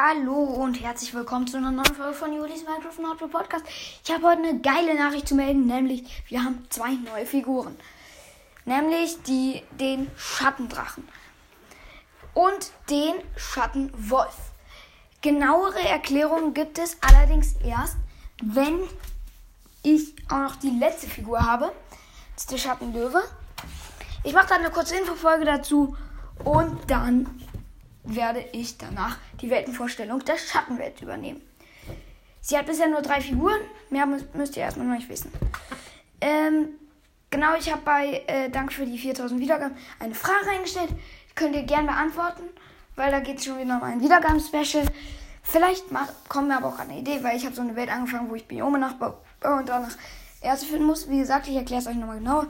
Hallo und herzlich willkommen zu einer neuen Folge von Julis Minecraft Nordpol Podcast. Ich habe heute eine geile Nachricht zu melden, nämlich wir haben zwei neue Figuren. Nämlich die, den Schattendrachen und den Schattenwolf. Genauere Erklärungen gibt es allerdings erst, wenn ich auch noch die letzte Figur habe. Das ist der Schattenlöwe. Ich mache dann eine kurze Infofolge dazu und dann werde ich danach die Weltenvorstellung der Schattenwelt übernehmen. Sie hat bisher nur drei Figuren, mehr müsst ihr erstmal noch nicht wissen. Ähm, genau, ich habe bei äh, Dank für die 4000 Wiedergaben eine Frage eingestellt. Könnt ihr gerne beantworten, weil da geht es schon wieder um ein Wiedergaben-Special. Vielleicht mach, kommt mir aber auch eine Idee, weil ich habe so eine Welt angefangen, wo ich Biome nachbaue und danach erste finden muss. Wie gesagt, ich erkläre es euch nochmal genau.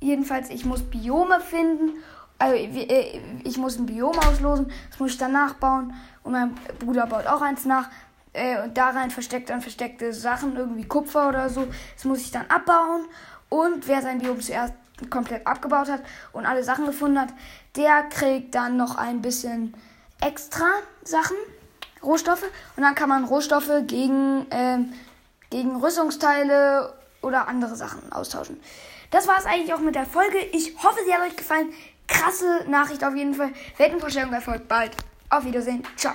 Jedenfalls, ich muss Biome finden also äh, ich muss ein Biom auslosen, das muss ich dann nachbauen und mein Bruder baut auch eins nach. Äh, und da rein versteckt dann versteckte Sachen, irgendwie Kupfer oder so, das muss ich dann abbauen. Und wer sein Biom zuerst komplett abgebaut hat und alle Sachen gefunden hat, der kriegt dann noch ein bisschen extra Sachen, Rohstoffe. Und dann kann man Rohstoffe gegen, ähm, gegen Rüstungsteile oder andere Sachen austauschen. Das war es eigentlich auch mit der Folge. Ich hoffe, sie hat euch gefallen krasse Nachricht auf jeden Fall. Weltenvorstellung erfolgt bald. Auf Wiedersehen. Ciao.